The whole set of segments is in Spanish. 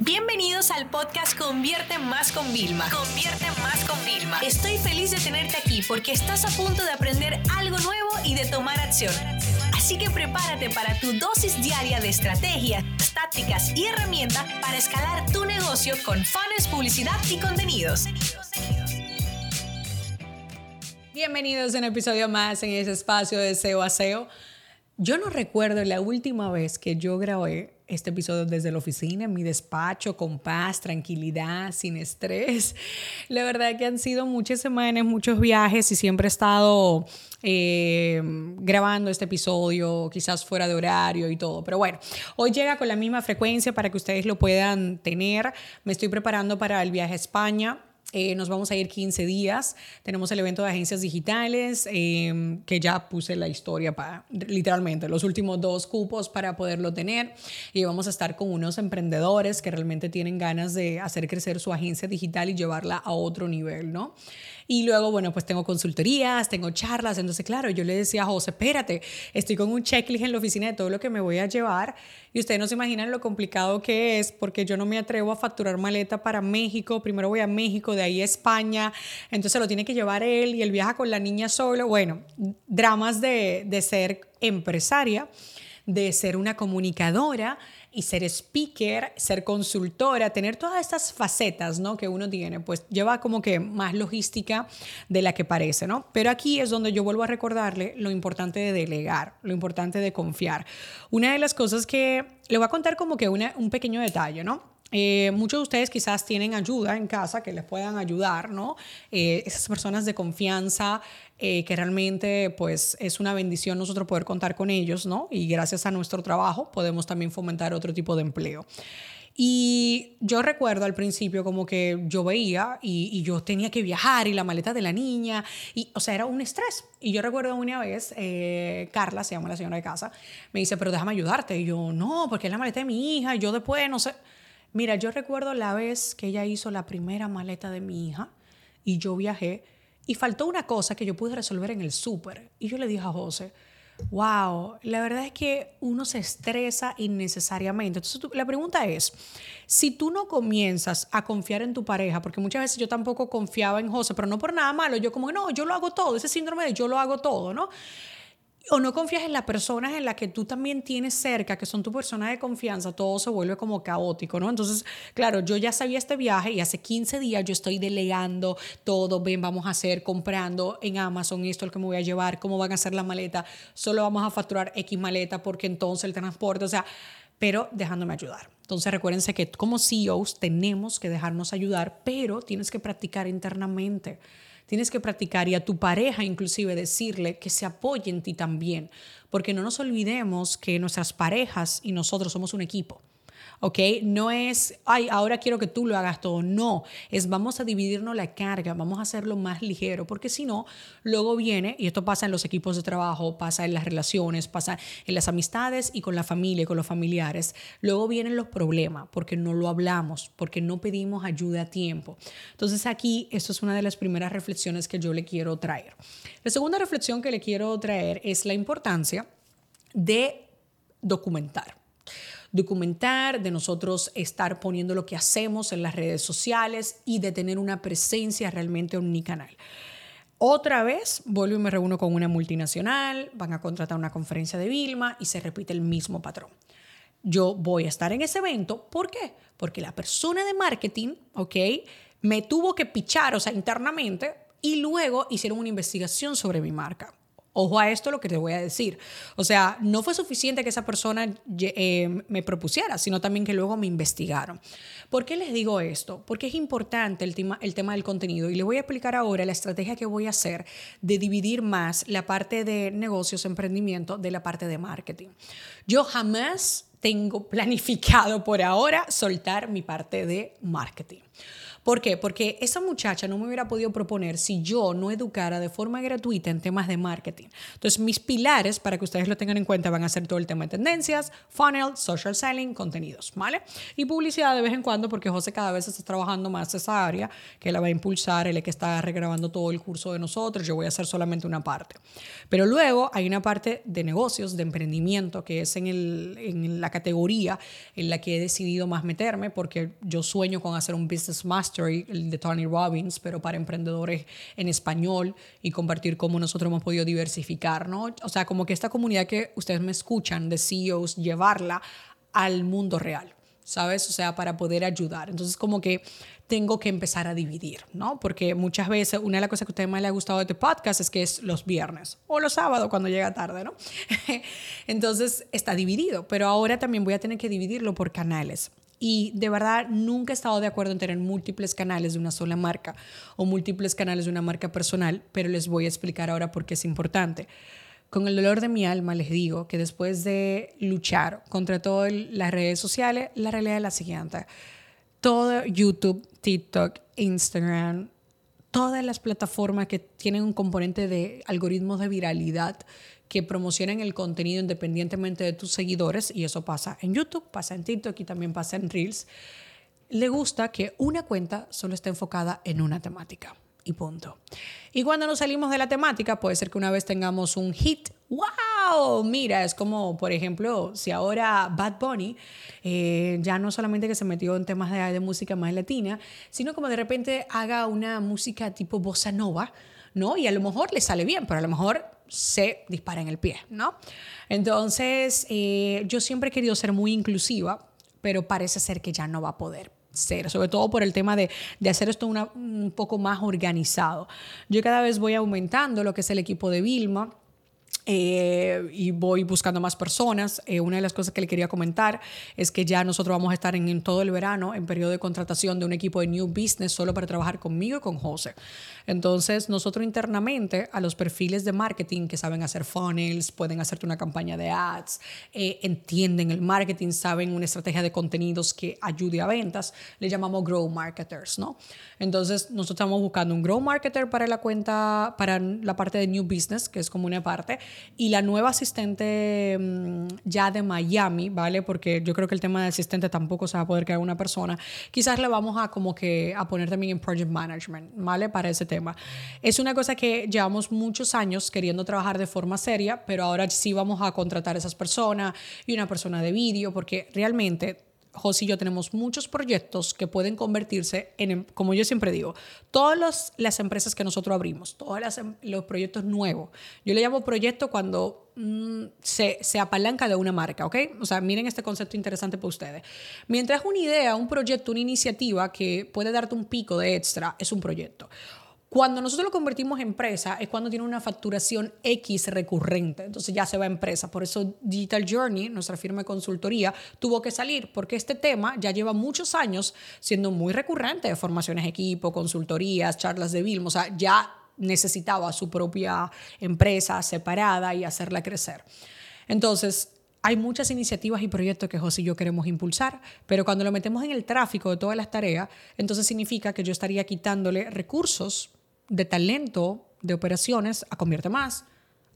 Bienvenidos al podcast Convierte Más con Vilma. Convierte Más con Vilma. Estoy feliz de tenerte aquí porque estás a punto de aprender algo nuevo y de tomar acción. Así que prepárate para tu dosis diaria de estrategias, tácticas y herramientas para escalar tu negocio con fans, publicidad y contenidos. Bienvenidos a un episodio más en ese espacio de SEO a SEO. Yo no recuerdo la última vez que yo grabé este episodio desde la oficina, mi despacho, con paz, tranquilidad, sin estrés. La verdad que han sido muchas semanas, muchos viajes y siempre he estado eh, grabando este episodio, quizás fuera de horario y todo. Pero bueno, hoy llega con la misma frecuencia para que ustedes lo puedan tener. Me estoy preparando para el viaje a España eh, nos vamos a ir 15 días. Tenemos el evento de agencias digitales, em, que ya puse la historia para, literalmente, los últimos dos cupos para poderlo tener. Y vamos a estar con unos emprendedores que realmente tienen ganas de hacer crecer su agencia digital y llevarla a otro nivel, ¿no? Y luego, bueno, pues tengo consultorías, tengo charlas. Entonces, claro, yo le decía a José, espérate, estoy con un checklist en la oficina de todo lo que me voy a llevar. Y ustedes no se imaginan lo complicado que es, porque yo no me atrevo a facturar maleta para México. Primero voy a México, de ahí a España. Entonces lo tiene que llevar él y él viaja con la niña solo. Bueno, dramas de, de ser empresaria, de ser una comunicadora y ser speaker, ser consultora, tener todas estas facetas, ¿no? Que uno tiene, pues lleva como que más logística de la que parece, ¿no? Pero aquí es donde yo vuelvo a recordarle lo importante de delegar, lo importante de confiar. Una de las cosas que le voy a contar como que un pequeño detalle, ¿no? Eh, muchos de ustedes quizás tienen ayuda en casa que les puedan ayudar, ¿no? Eh, esas personas de confianza eh, que realmente pues es una bendición nosotros poder contar con ellos, ¿no? Y gracias a nuestro trabajo podemos también fomentar otro tipo de empleo. Y yo recuerdo al principio como que yo veía y, yo tenía que viajar y la maleta de la niña, y, o sea, era un estrés. Y yo recuerdo una vez, Carla, se llama la señora de casa, me dice, pero déjame ayudarte. Y yo, no, porque es la maleta de mi hija, y yo después, no sé. Mira, yo recuerdo la vez que ella hizo la primera maleta de mi hija y yo viajé y faltó una cosa que yo pude resolver en el súper. Y yo le dije a José, wow, la verdad es que uno se estresa innecesariamente. Entonces la pregunta es, si tú no comienzas a confiar en tu pareja, porque muchas veces yo tampoco confiaba en José, pero no por nada malo, yo como, no, yo lo hago todo, ese síndrome de yo lo hago todo, ¿no? O no confías en las personas en las que tú también tienes cerca, que son tu persona de confianza, todo se vuelve como caótico, ¿no? Entonces, claro, yo ya sabía este viaje y hace 15 días yo estoy delegando todo, ven, vamos a hacer, comprando en Amazon esto, el que me voy a llevar, cómo van a hacer la maleta, solo vamos a facturar X maleta porque entonces el transporte, o sea, pero dejándome ayudar. Entonces recuérdense que como CEOs tenemos que dejarnos ayudar, pero tienes que practicar internamente. Tienes que practicar y a tu pareja inclusive decirle que se apoye en ti también, porque no nos olvidemos que nuestras parejas y nosotros somos un equipo. ¿Ok? No es, ay, ahora quiero que tú lo hagas todo, no, es vamos a dividirnos la carga, vamos a hacerlo más ligero, porque si no, luego viene, y esto pasa en los equipos de trabajo, pasa en las relaciones, pasa en las amistades y con la familia y con los familiares, luego vienen los problemas, porque no lo hablamos, porque no pedimos ayuda a tiempo. Entonces aquí, esto es una de las primeras reflexiones que yo le quiero traer. La segunda reflexión que le quiero traer es la importancia de documentar documentar, de nosotros estar poniendo lo que hacemos en las redes sociales y de tener una presencia realmente omnicanal. Otra vez vuelvo y me reúno con una multinacional, van a contratar una conferencia de Vilma y se repite el mismo patrón. Yo voy a estar en ese evento, ¿por qué? Porque la persona de marketing, ¿ok? Me tuvo que pichar, o sea, internamente, y luego hicieron una investigación sobre mi marca. Ojo a esto lo que te voy a decir. O sea, no fue suficiente que esa persona eh, me propusiera, sino también que luego me investigaron. ¿Por qué les digo esto? Porque es importante el tema, el tema del contenido y les voy a explicar ahora la estrategia que voy a hacer de dividir más la parte de negocios, emprendimiento, de la parte de marketing. Yo jamás tengo planificado por ahora soltar mi parte de marketing. ¿Por qué? Porque esa muchacha no me hubiera podido proponer si yo no educara de forma gratuita en temas de marketing. Entonces, mis pilares, para que ustedes lo tengan en cuenta, van a ser todo el tema de tendencias, funnel, social selling, contenidos, ¿vale? Y publicidad de vez en cuando, porque José cada vez está trabajando más esa área, que la va a impulsar, él es que está regrabando todo el curso de nosotros, yo voy a hacer solamente una parte. Pero luego hay una parte de negocios, de emprendimiento, que es en, el, en la categoría en la que he decidido más meterme, porque yo sueño con hacer un business master el de Tony Robbins, pero para emprendedores en español y compartir cómo nosotros hemos podido diversificar, ¿no? O sea, como que esta comunidad que ustedes me escuchan de CEOs, llevarla al mundo real, ¿sabes? O sea, para poder ayudar. Entonces, como que tengo que empezar a dividir, ¿no? Porque muchas veces una de las cosas que a ustedes más les ha gustado de este podcast es que es los viernes o los sábados cuando llega tarde, ¿no? Entonces está dividido, pero ahora también voy a tener que dividirlo por canales. Y de verdad nunca he estado de acuerdo en tener múltiples canales de una sola marca o múltiples canales de una marca personal, pero les voy a explicar ahora por qué es importante. Con el dolor de mi alma les digo que después de luchar contra todas las redes sociales, la realidad es la siguiente. Todo YouTube, TikTok, Instagram, todas las plataformas que tienen un componente de algoritmos de viralidad que promocionen el contenido independientemente de tus seguidores, y eso pasa en YouTube, pasa en TikTok y también pasa en Reels, le gusta que una cuenta solo esté enfocada en una temática. Y punto. Y cuando nos salimos de la temática, puede ser que una vez tengamos un hit. ¡Wow! Mira, es como, por ejemplo, si ahora Bad Bunny eh, ya no solamente que se metió en temas de, de música más latina, sino como de repente haga una música tipo bossa nova, ¿no? Y a lo mejor le sale bien, pero a lo mejor se dispara en el pie, ¿no? Entonces, eh, yo siempre he querido ser muy inclusiva, pero parece ser que ya no va a poder ser, sobre todo por el tema de, de hacer esto un poco más organizado. Yo cada vez voy aumentando lo que es el equipo de Vilma eh, y voy buscando más personas. Eh, una de las cosas que le quería comentar es que ya nosotros vamos a estar en, todo el verano en periodo de contratación de un equipo de New Business solo para trabajar conmigo y con José. Entonces, nosotros internamente a los perfiles de marketing que saben hacer funnels, pueden hacerte una campaña de ads, eh, entienden el marketing, saben una estrategia de contenidos que ayude a ventas, le llamamos Grow Marketers, ¿no? Entonces, nosotros estamos buscando un Grow Marketer para la cuenta, para la parte de New Business, que es como una parte y la nueva asistente mm, ya de Miami, ¿vale? Porque yo creo que el tema de asistente tampoco se va a poder crear una persona. Quizás le vamos a como que a poner también en project management, ¿vale? Para ese tema. Es una cosa que llevamos muchos años queriendo trabajar de forma seria, pero ahora sí vamos a contratar a esas personas y una persona de vídeo, porque realmente José y yo tenemos muchos proyectos que pueden convertirse en, em, como yo siempre digo, todas las empresas que nosotros abrimos, todos em, los proyectos nuevos. Yo le llamo proyecto cuando mm, se, se, apalanca de una marca, ¿ok? O sea, miren este concepto interesante para ustedes. Mientras una idea, un proyecto, una iniciativa que puede darte un pico de extra, es un proyecto. Cuando nosotros lo convertimos en empresa es cuando tiene una facturación X recurrente, entonces ya se va a empresa. Por eso Digital Journey, nuestra firma de consultoría, tuvo que salir, porque este tema ya lleva muchos años siendo muy recurrente, formaciones equipo, consultorías, charlas de Vilmo, o sea, ya necesitaba su propia empresa separada y hacerla crecer. Entonces, hay muchas iniciativas y proyectos que José y yo queremos impulsar, pero cuando lo metemos en el tráfico de todas las tareas, entonces significa que yo estaría quitándole recursos de talento de operaciones a Convierte Más,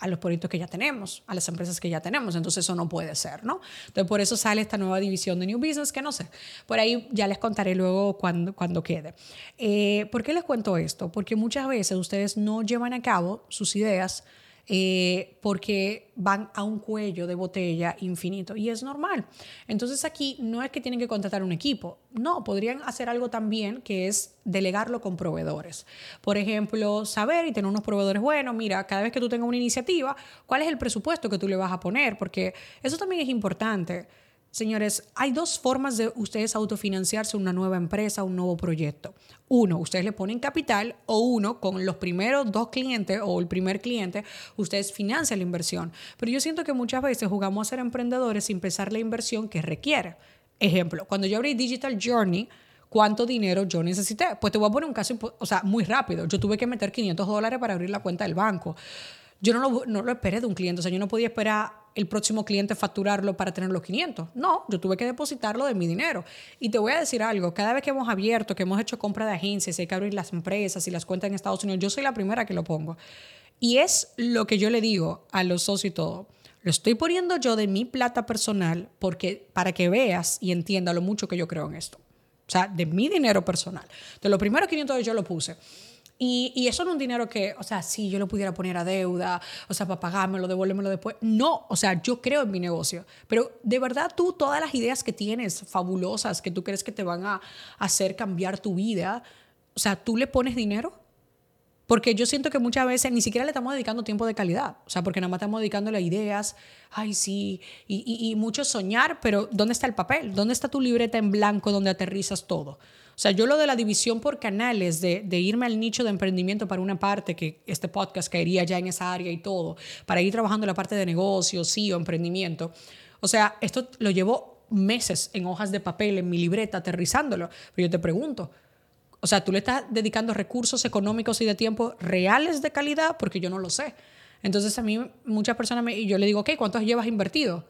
a los proyectos que ya tenemos, a las empresas que ya tenemos. Entonces eso no puede ser, ¿no? Entonces por eso sale esta nueva división de New Business, que no sé, por ahí ya les contaré luego cuando, cuando quede. Eh, ¿Por qué les cuento esto? Porque muchas veces ustedes no llevan a cabo sus ideas eh, porque van a un cuello de botella infinito y es normal. Entonces aquí no es que tienen que contratar un equipo, no, podrían hacer algo también que es delegarlo con proveedores. Por ejemplo, saber y tener unos proveedores buenos, mira, cada vez que tú tengas una iniciativa, ¿cuál es el presupuesto que tú le vas a poner? Porque eso también es importante. Señores, hay dos formas de ustedes autofinanciarse una nueva empresa, un nuevo proyecto. Uno, ustedes le ponen capital o uno, con los primeros dos clientes o el primer cliente, ustedes financian la inversión. Pero yo siento que muchas veces jugamos a ser emprendedores sin pensar la inversión que requiere. Ejemplo, cuando yo abrí Digital Journey, ¿cuánto dinero yo necesité? Pues te voy a poner un caso, o sea, muy rápido. Yo tuve que meter 500 dólares para abrir la cuenta del banco. Yo no lo, no lo esperé de un cliente, o sea, yo no podía esperar el próximo cliente facturarlo para tener los 500. No, yo tuve que depositarlo de mi dinero. Y te voy a decir algo, cada vez que hemos abierto, que hemos hecho compra de agencias, hay que abrir las empresas y las cuentas en Estados Unidos, yo soy la primera que lo pongo. Y es lo que yo le digo a los socios y todo. Lo estoy poniendo yo de mi plata personal porque para que veas y entienda lo mucho que yo creo en esto. O sea, de mi dinero personal. De los primeros 500 yo lo puse. Y, eso no es un dinero que, o sea, si yo lo pudiera poner a deuda, o sea, para pagármelo, devolvérmelo después. No, o sea, yo creo en mi negocio. Pero de verdad tú, todas las ideas que tienes fabulosas, que tú crees que te van a hacer cambiar tu vida, o sea, tú le pones dinero. Porque yo siento que muchas veces ni siquiera le estamos dedicando tiempo de calidad. O sea, porque nada más estamos dedicándole a ideas, ay, sí, y, y, y, mucho soñar, pero ¿dónde está el papel? ¿Dónde está tu libreta en blanco donde aterrizas todo? O sea, yo lo de la división por canales, de, irme al nicho de emprendimiento para una parte, que este podcast caería ya en esa área y todo, para ir trabajando la parte de negocios, sí, o emprendimiento. O sea, esto lo llevo meses en hojas de papel, en mi libreta, aterrizándolo. Pero yo te pregunto, o sea, tú le estás dedicando recursos económicos y de tiempo reales de calidad porque yo no lo sé. Entonces a mí muchas personas me, y yo le digo, ok, ¿cuántos llevas invertido?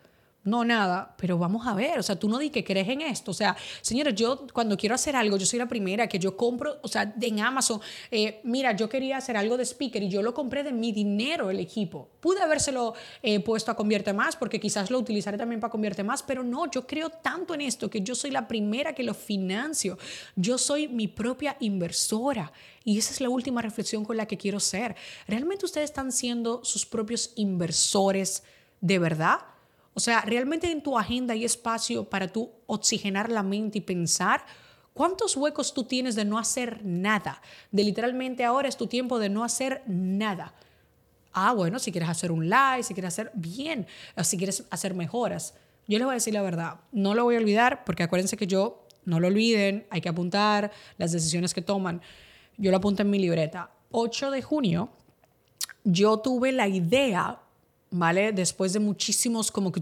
No nada, pero vamos a ver, o sea, tú no di que crees en esto, o sea, señores, yo cuando quiero hacer algo, yo soy la primera que yo compro, o sea, en Amazon, eh, mira, yo quería hacer algo de speaker y yo lo compré de mi dinero el equipo, pude habérselo eh, puesto a Convierte Más porque quizás lo utilizaré también para Convierte Más, pero no, yo creo tanto en esto que yo soy la primera que lo financio, yo soy mi propia inversora. Y esa es la última reflexión con la que quiero ser. ¿Realmente ustedes están siendo sus propios inversores de verdad? O sea, ¿realmente en tu agenda hay espacio para tú oxigenar la mente y pensar? ¿Cuántos huecos tú tienes de no hacer nada? De literalmente ahora es tu tiempo de no hacer nada. Ah, bueno, si quieres hacer un live, si quieres hacer bien, si quieres hacer mejoras. Yo les voy a decir la verdad, no lo voy a olvidar porque acuérdense que yo, no lo olviden, hay que apuntar las decisiones que toman. Yo lo apunto en mi libreta. 8 de junio, yo tuve la idea ¿vale? Después de muchísimos, como que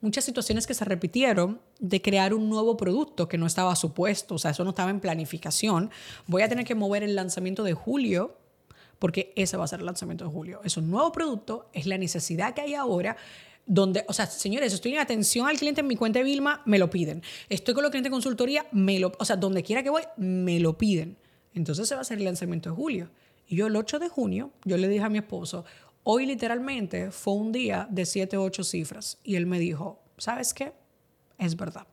muchas situaciones que se repitieron de crear un nuevo producto que no estaba supuesto, o sea, eso no estaba en planificación. Voy a tener que mover el lanzamiento de julio porque ese va a ser el lanzamiento de julio. Es un nuevo producto, es la necesidad que hay ahora donde, o sea, señores, estoy en atención al cliente en mi cuenta de Vilma, me lo piden. Estoy con los clientes de consultoría, me lo, o sea, donde quiera que voy, me lo piden. Entonces se va a hacer el lanzamiento de julio. Y yo el 8 de junio, yo le dije a mi esposo, Hoy literalmente fue un día de siete o ocho cifras y él me dijo, ¿sabes qué? Es verdad.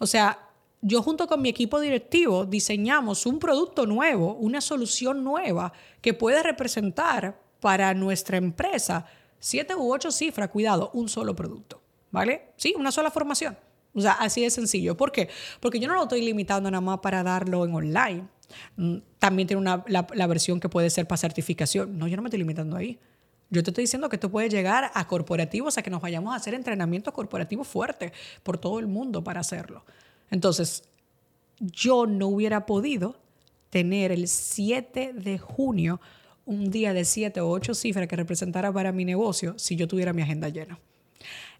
O sea, yo junto con mi equipo directivo diseñamos un producto nuevo, una solución nueva que puede representar para nuestra empresa siete u ocho cifras, cuidado, un solo producto, ¿vale? Sí, una sola formación. O sea, así de sencillo. ¿Por qué? Porque yo no lo estoy limitando nada más para darlo en online. Mm, también tiene una, la, la versión que puede ser para certificación. No, yo no me estoy limitando ahí. Yo te estoy diciendo que esto puede llegar a corporativos, a que nos vayamos a hacer entrenamientos corporativos fuertes por todo el mundo para hacerlo. Entonces, yo no hubiera podido tener el 7 de junio un día de 7 o 8 cifras que representara para mi negocio si yo tuviera mi agenda llena.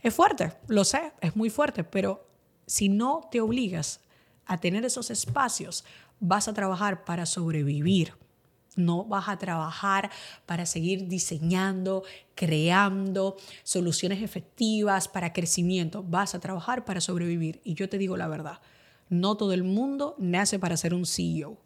Es fuerte, lo sé, es muy fuerte, pero si no te obligas a tener esos espacios, vas a trabajar para sobrevivir. No vas a trabajar para seguir diseñando, creando soluciones efectivas para crecimiento. Vas a trabajar para sobrevivir. Y yo te digo la verdad, no todo el mundo nace para ser un CEO.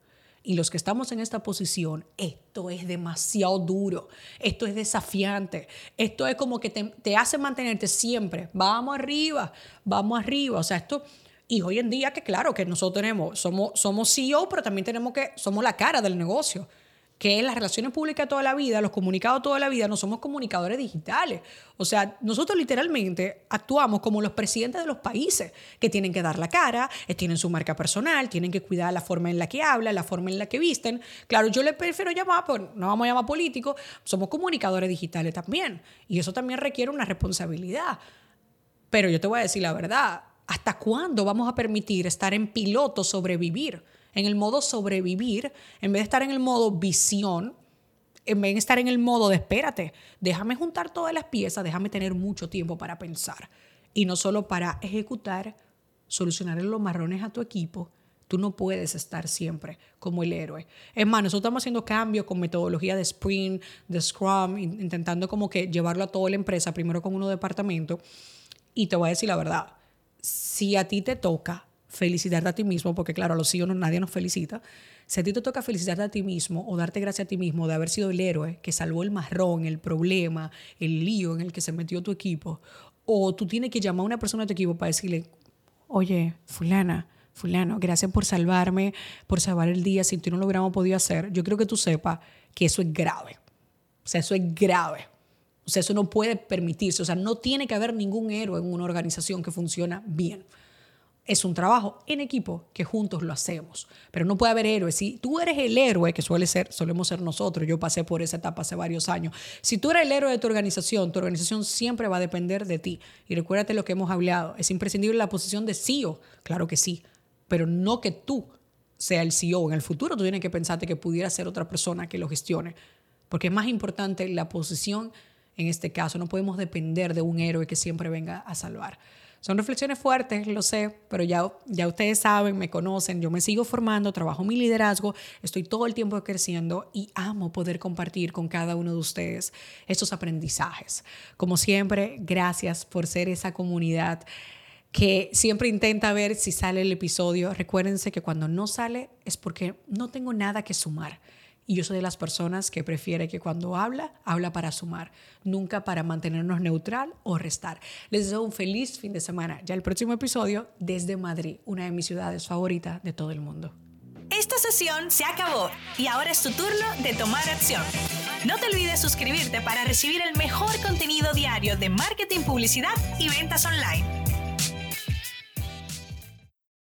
Y los que estamos en esta posición, esto es demasiado duro, esto es desafiante, esto es como que te, hace mantenerte siempre, vamos arriba, vamos arriba. O sea, esto, y hoy en día que claro que nosotros tenemos, somos, somos CEO, pero también tenemos que, somos la cara del negocio que las relaciones públicas toda la vida, los comunicados toda la vida, no somos comunicadores digitales. O sea, nosotros literalmente actuamos como los presidentes de los países, que tienen que dar la cara, eh, tienen su marca personal, tienen que cuidar la forma en la que hablan, la forma en la que visten. Claro, yo le prefiero llamar, pues no vamos a llamar políticos, somos comunicadores digitales también. Y eso también requiere una responsabilidad. Pero yo te voy a decir la verdad, ¿hasta cuándo vamos a permitir estar en piloto sobrevivir? En el modo sobrevivir, en vez de estar en el modo visión, en vez de estar en el modo de espérate, déjame juntar todas las piezas, déjame tener mucho tiempo para pensar. Y no solo para ejecutar, solucionar los marrones a tu equipo, Tú no puedes estar siempre como el héroe. Es más, nosotros estamos haciendo cambios con metodología de Sprint, de Scrum, intentando como que llevarlo a toda la empresa, primero con uno departamento. Y te voy a decir la verdad, si a ti te toca felicitarte a ti mismo, porque claro, a los hijos nadie nos felicita, si a ti te toca felicitarte a ti mismo o darte gracias a ti mismo de haber sido el héroe que salvó el marrón, el problema, el lío en el que se metió tu equipo, o tú tienes que llamar a una persona de tu equipo para decirle, oye, fulana, fulano, gracias por salvarme, por salvar el día, si tú no lo hubiéramos podido hacer, yo creo que tú sepas que eso es grave. O sea, eso es grave. O sea, eso no puede permitirse. O sea, no tiene que haber ningún héroe en una organización que funciona bien es un trabajo en equipo que juntos lo hacemos. Pero no puede haber héroes. Si tú eres el héroe, que suele ser, solemos ser nosotros, yo pasé por esa etapa hace varios años. Si tú eres el héroe de tu organización, tu organización siempre va a depender de ti. Y recuérdate lo que hemos hablado. Es imprescindible la posición de CEO, claro que sí, pero no que tú sea el CEO. En el futuro tú tienes que pensarte que pudiera ser otra persona que lo gestione. Porque es más importante la posición en este caso. No podemos depender de un héroe que siempre venga a salvar. Son reflexiones fuertes, lo sé, pero ya, ya ustedes saben, me conocen, yo me sigo formando, trabajo mi liderazgo, estoy todo el tiempo creciendo y amo poder compartir con cada uno de ustedes estos aprendizajes. Como siempre, gracias por ser esa comunidad que siempre intenta ver si sale el episodio. Recuérdense que cuando no sale es porque no tengo nada que sumar. Y yo soy de las personas que prefiere que cuando habla, habla para sumar, nunca para mantenernos neutral o restar. Les deseo un feliz fin de semana. Ya el próximo episodio desde Madrid, una de mis ciudades favoritas de todo el mundo. Esta sesión se acabó y ahora es tu turno de tomar acción. No te olvides suscribirte para recibir el mejor contenido diario de marketing, publicidad y ventas online.